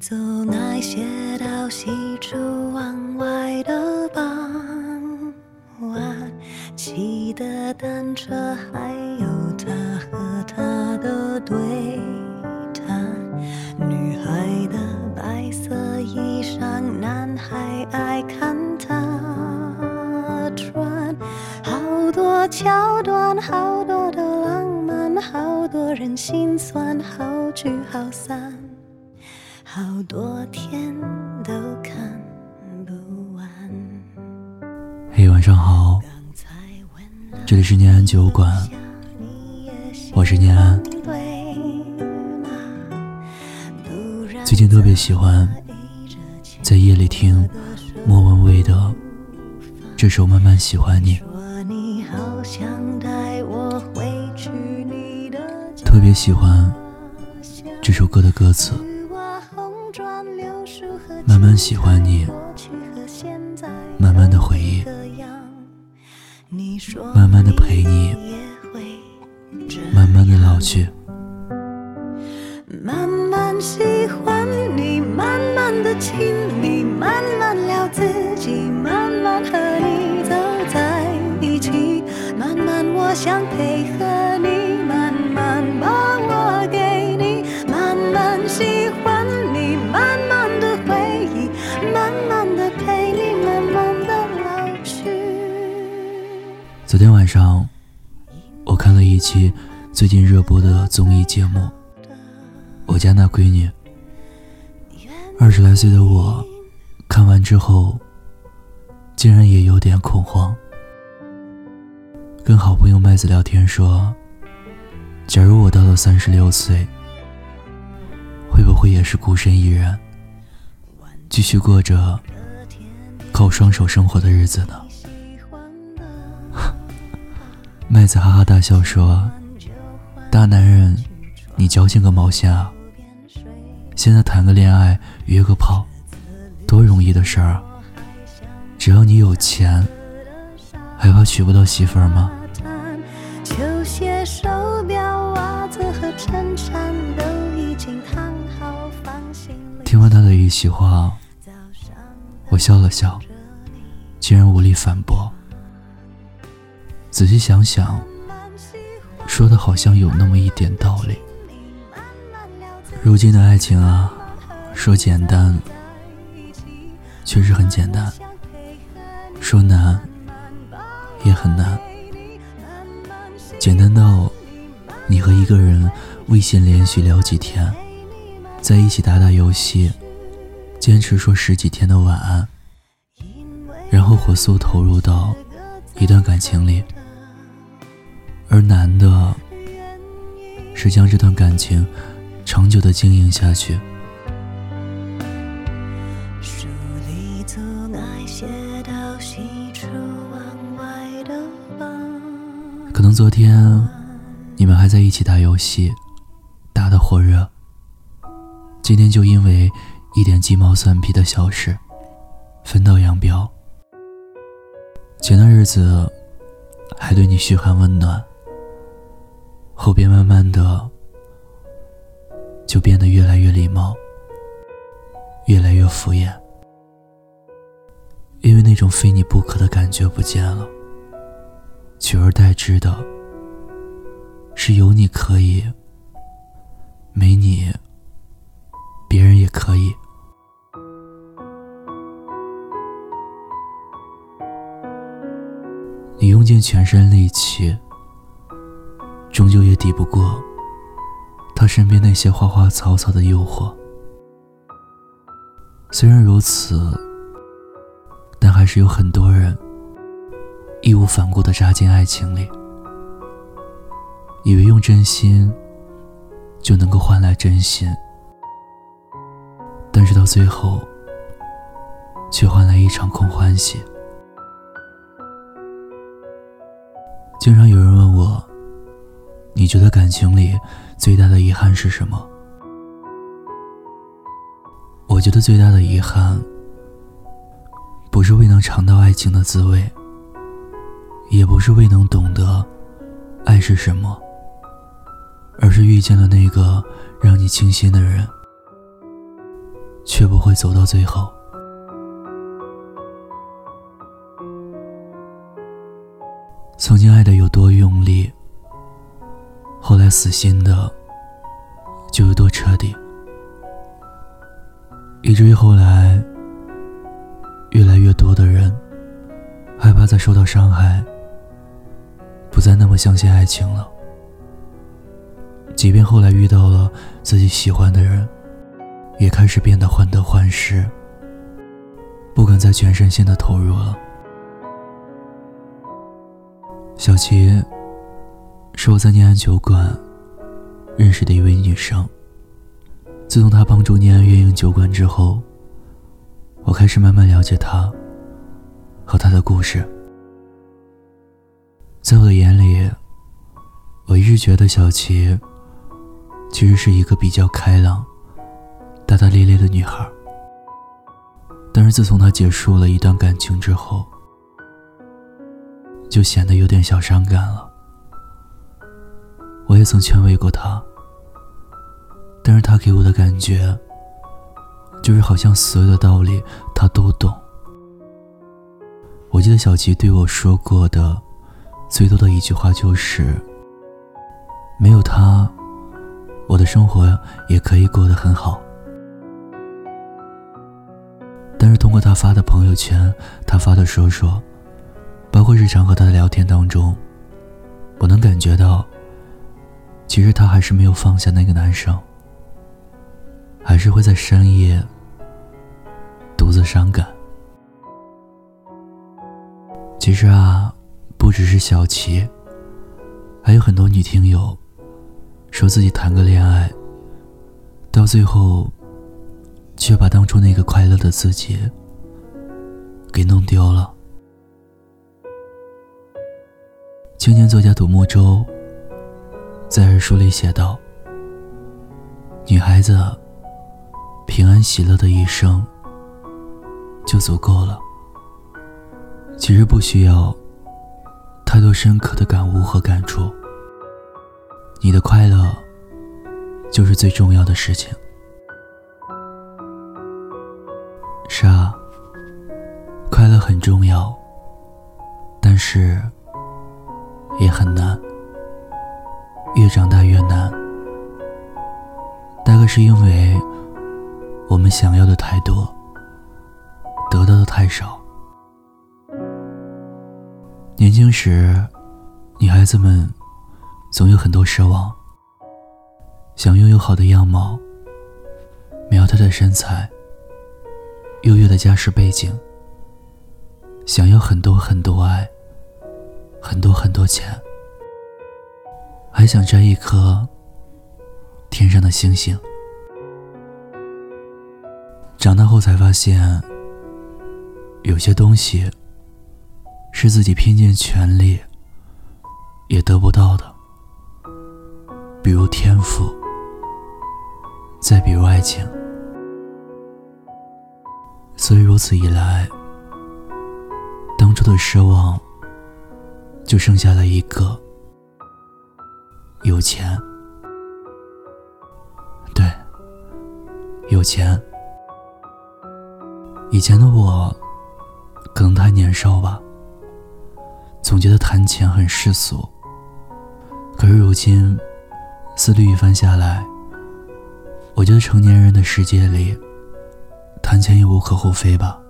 走那些到西出望外的傍晚，骑的单车，还有他和她的对谈。女孩的白色衣裳，男孩爱看她穿。好多桥段，好多的浪漫，好多人心酸，好聚好散。多天都看不完。嘿，晚上好，这里是念安酒馆，我是念安。最近特别喜欢在夜里听莫文蔚的这首《慢慢喜欢你》，特别喜欢这首歌的歌词。慢慢喜欢你，慢慢的回忆，慢慢的陪你，慢慢的老去。慢慢喜欢你，慢慢的亲密，慢慢聊自己，慢慢和你走在一起，慢慢我想配合最近热播的综艺节目《我家那闺女》。二十来岁的我，看完之后，竟然也有点恐慌。跟好朋友麦子聊天说：“假如我到了三十六岁，会不会也是孤身一人？”继续过着靠双手生活的日子呢。麦子哈哈大笑说：“大男人，你矫情个毛线啊！现在谈个恋爱、约个炮，多容易的事儿啊！只要你有钱，还怕娶不到媳妇儿吗？”听完他的一席话，我笑了笑，竟然无力反驳。仔细想想，说的好像有那么一点道理。如今的爱情啊，说简单，确实很简单；说难，也很难。简单到你和一个人微信连续聊几天。在一起打打游戏，坚持说十几天的晚安，然后火速投入到一段感情里。而难的是将这段感情长久的经营下去。可能昨天你们还在一起打游戏，打得火热。今天就因为一点鸡毛蒜皮的小事，分道扬镳。前段日子还对你嘘寒问暖，后边慢慢的就变得越来越礼貌，越来越敷衍。因为那种非你不可的感觉不见了，取而代之的是有你可以，没你。别人也可以。你用尽全身力气，终究也抵不过他身边那些花花草草的诱惑。虽然如此，但还是有很多人义无反顾的扎进爱情里，以为用真心就能够换来真心。但是到最后，却换来一场空欢喜。经常有人问我：“你觉得感情里最大的遗憾是什么？”我觉得最大的遗憾，不是未能尝到爱情的滋味，也不是未能懂得爱是什么，而是遇见了那个让你倾心的人。却不会走到最后。曾经爱的有多用力，后来死心的就有多彻底，以至于后来越来越多的人害怕再受到伤害，不再那么相信爱情了。即便后来遇到了自己喜欢的人，也开始变得患得患失，不敢再全身心的投入了。小琪是我在念安酒馆认识的一位女生。自从她帮助念安运营酒馆之后，我开始慢慢了解她和她的故事。在我的眼里，我一直觉得小琪其实是一个比较开朗、大大咧咧的女孩。但是自从她结束了一段感情之后，就显得有点小伤感了。我也曾劝慰过他，但是他给我的感觉，就是好像所有的道理他都懂。我记得小琪对我说过的最多的一句话就是：“没有他，我的生活也可以过得很好。”但是通过他发的朋友圈，他发的说说。包括日常和他的聊天当中，我能感觉到，其实他还是没有放下那个男生，还是会在深夜独自伤感。其实啊，不只是小琪，还有很多女听友，说自己谈个恋爱，到最后，却把当初那个快乐的自己给弄丢了。青年作家独木舟在日书里写道：“女孩子平安喜乐的一生就足够了。其实不需要太多深刻的感悟和感触，你的快乐就是最重要的事情。是啊，快乐很重要，但是……”也很难，越长大越难。大概是因为我们想要的太多，得到的太少。年轻时，女孩子们总有很多奢望，想拥有好的样貌、苗条的身材、优越的家世背景，想要很多很多爱。很多很多钱，还想摘一颗天上的星星。长大后才发现，有些东西是自己拼尽全力也得不到的，比如天赋，再比如爱情。所以如此一来，当初的失望。就剩下了一个有钱，对，有钱。以前的我可能太年少吧，总觉得谈钱很世俗。可是如今思虑一番下来，我觉得成年人的世界里，谈钱也无可厚非吧。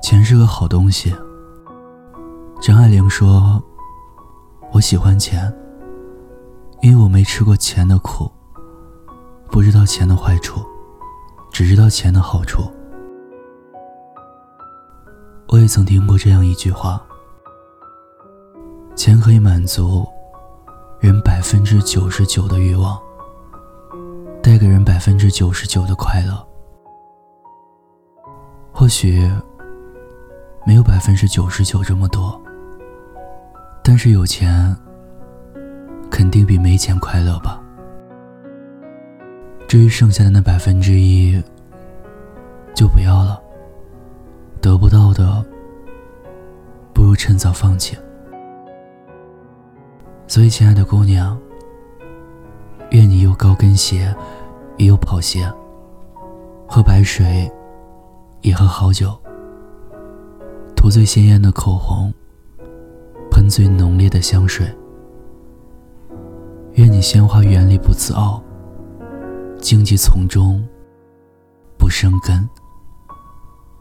钱是个好东西。张爱玲说：“我喜欢钱，因为我没吃过钱的苦，不知道钱的坏处，只知道钱的好处。”我也曾听过这样一句话：“钱可以满足人百分之九十九的欲望，带给人百分之九十九的快乐。或许没有百分之九十九这么多。”但是有钱，肯定比没钱快乐吧。至于剩下的那百分之一，就不要了。得不到的，不如趁早放弃。所以，亲爱的姑娘，愿你有高跟鞋，也有跑鞋，喝白水，也喝好酒。涂最鲜艳的口红，喷最浓烈的香水。愿你鲜花园里不自傲，荆棘丛中不生根。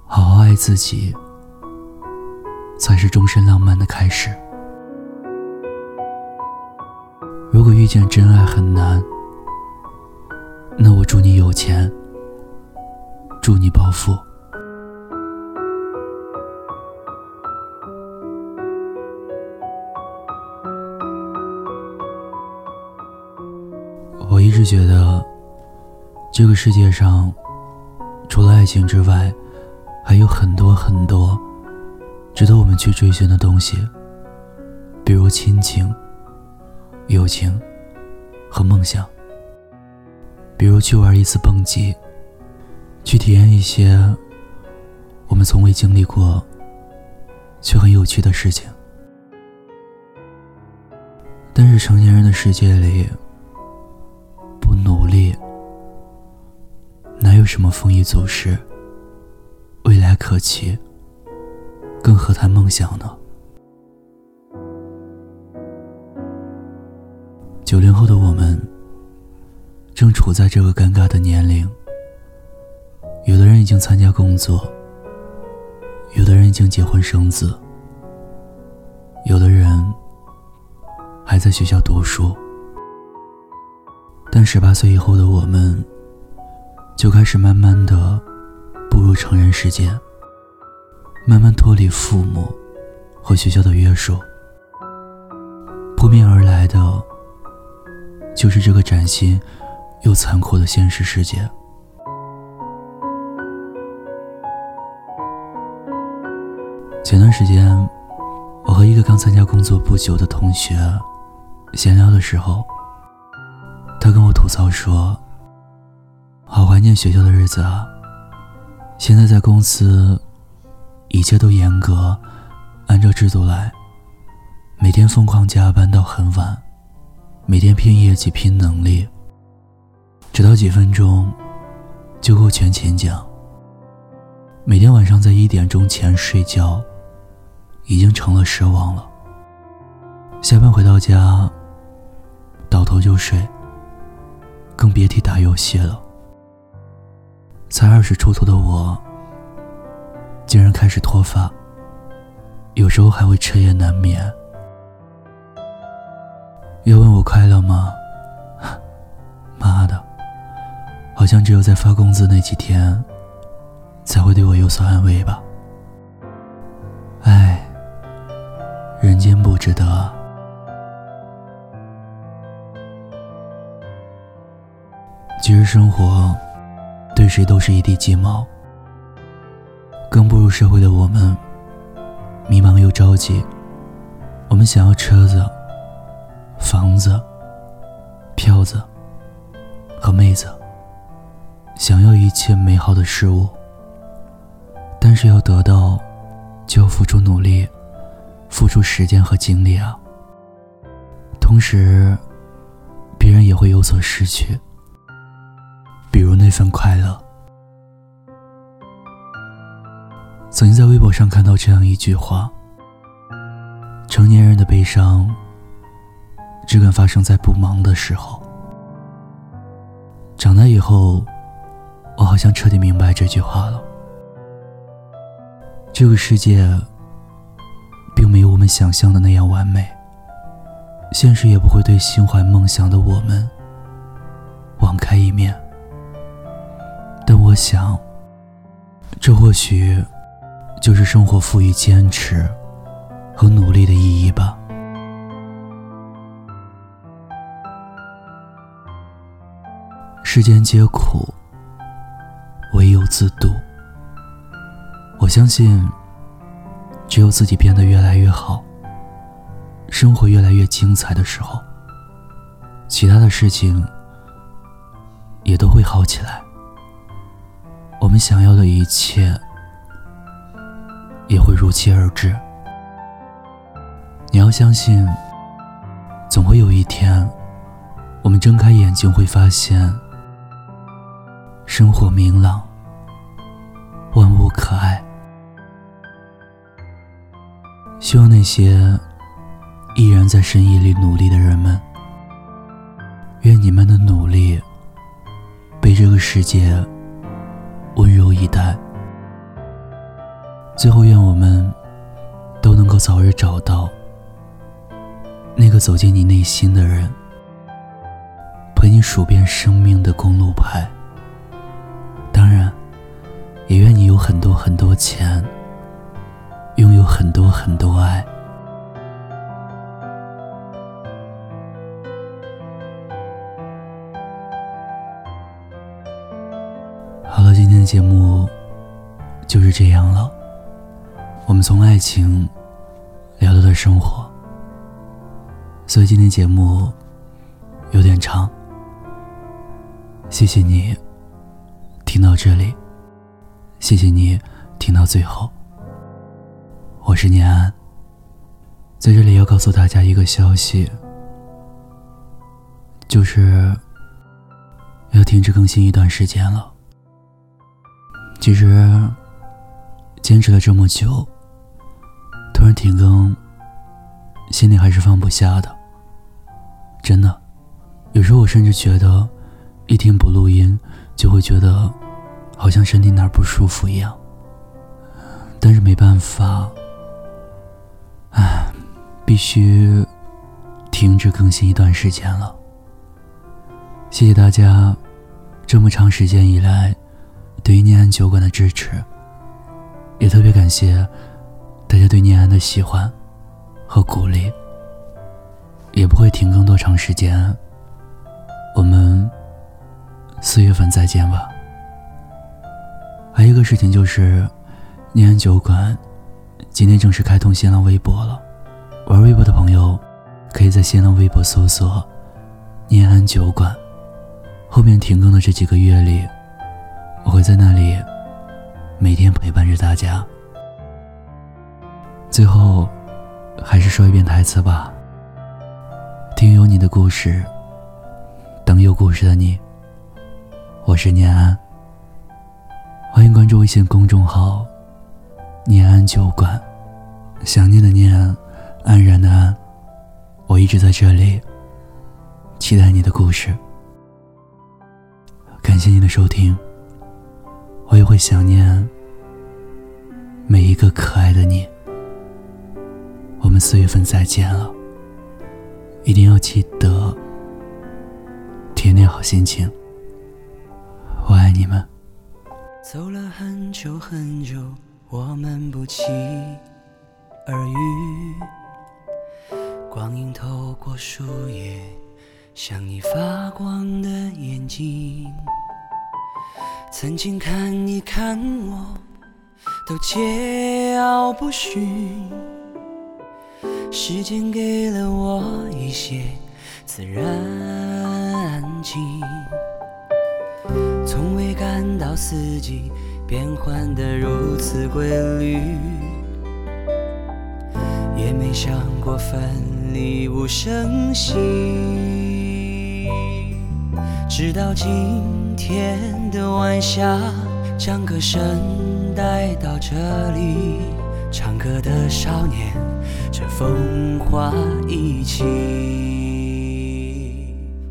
好好爱自己，才是终身浪漫的开始。如果遇见真爱很难，那我祝你有钱，祝你暴富。觉得，这个世界上，除了爱情之外，还有很多很多值得我们去追寻的东西，比如亲情。友情和梦想，比如去玩一次蹦极，去体验一些我们从未经历过却很有趣的事情。但是成年人的世界里，什么丰衣足食、未来可期，更何谈梦想呢？九零后的我们，正处在这个尴尬的年龄。有的人已经参加工作，有的人已经结婚生子，有的人还在学校读书。但十八岁以后的我们，就开始慢慢的步入成人世界，慢慢脱离父母和学校的约束，扑面而来的。就是这个崭新又残酷的现实世界。前段时间，我和一个刚参加工作不久的同学闲聊的时候，他跟我吐槽说：“好怀念学校的日子啊！现在在公司，一切都严格按照制度来，每天疯狂加班到很晚。”每天拼业绩、拼能力，直到几分钟就够全勤奖。每天晚上在一点钟前睡觉，已经成了奢望了。下班回到家，倒头就睡，更别提打游戏了。才二十出头的我，竟然开始脱发，有时候还会彻夜难眠。要问我快乐吗？妈的，好像只有在发工资那几天，才会对我有所安慰吧。唉，人间不值得。其实生活谁都是一地鸡毛，刚步入社会的我们，迷茫又着急，我们想要车子。房子、票子和妹子，想要一切美好的事物，但是要得到，就要付出努力，付出时间和精力啊。同时，别人也会有所失去，一份快乐。曾经在微博上看到这样一句话：成年人的悲伤。只敢发生在不忙的时候。长大以后，我好像彻底明白这句话了。这个世界，并没有我们想象的那样完美，现实也不会对心怀梦想的我们网开一面。我想，这或许就是生活赋予坚持和努力的意义吧。世间皆苦，唯有自渡。我相信，只有自己变得越来越好，生活越来越精彩的时候，其他的事情也都会好起来。我们想要的一切也会如期而至。你要相信，总会有一天，我们睁开眼睛会发现。生活明朗，万物可爱。希望那些依然在深夜里努力的人们，愿你们的努力被这个世界一代。最后，愿我们都能够早日找到那个走进你内心的人，陪你数遍生命的公路牌。当然，也愿你有很多很多钱，拥有很多很多爱。天节目就是这样了。我们从爱情聊到了生活，所以今天节目有点长。谢谢你听到这里，谢谢你听到最后。我是念安，在这里要告诉大家一个消息，就是要停止更新一段时间了。其实坚持了这么久。突然停更，心里还是放不下的。真的，有时候我甚至觉得，一天不录音，就会觉得好像身体哪儿不舒服一样。但是没办法，唉，必须停止更新一段时间了。谢谢大家这么长时间以来对于念安酒馆的支持，也特别感谢。大家对念安的喜欢和鼓励，也不会停更多长时间。我们四月份再见吧。还有一个事情就是，念安酒馆今天正式开通新浪微博了。玩微博的朋友，可以在新浪微博搜索“念安酒馆”。后面停更的这几个月里，我会在那里每天陪伴着大家。最后，还是说一遍台词吧。听有你的故事，等有故事的你。我是念安，欢迎关注微信公众号“念安酒馆”。想念的念，安然的安，我一直在这里，期待你的故事。感谢您的收听，我也会想念每一个可爱的你。我们四月份再见了，一定要记得天天好心情。我爱你们。走了很久很久，我们不期而遇。光影透过树叶，像你发光的眼睛。曾经看你看我，都桀骜不驯。时间给了我一些自然安静，从未感到四季变换的如此规律，也没想过分离无声息。直到今天的晚霞，将歌声带到这里，唱歌的少年。这风花一起，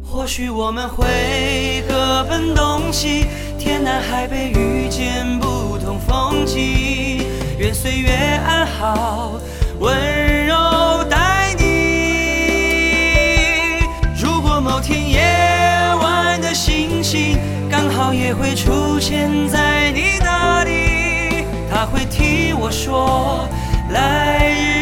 或许我们会各奔东西，天南海北遇见不同风景。愿岁月安好，温刚好也会出现在你那里，他会替我说来日。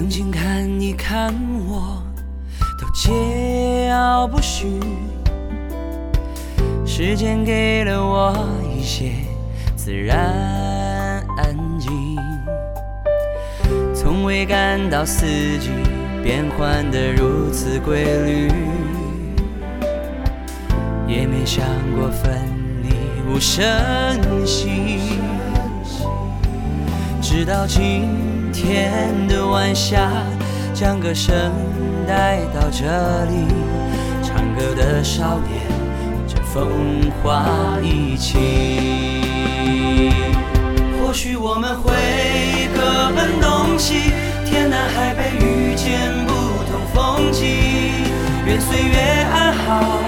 曾经看你看我，都桀骜不驯。时间给了我一些自然安静，从未感到四季变换的如此规律，也没想过分离无声息。直到今天的晚霞，将歌声带到这里，唱歌的少年正风华意气。或许我们会各奔东西，天南海北遇见不同风景。愿岁月安好，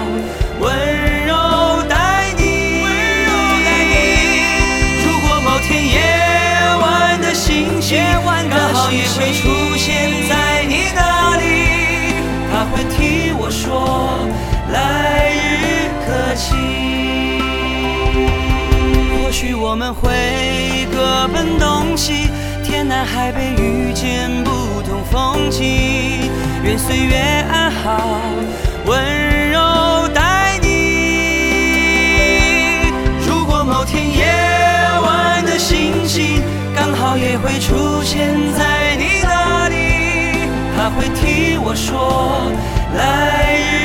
刚好也会出现在你那里，他会替我说来日可期。或许我们会各奔东西，天南海北遇见不同风景。愿岁月安好，温柔待你。如果某天夜晚的星星刚好也会出现在，会替我说来日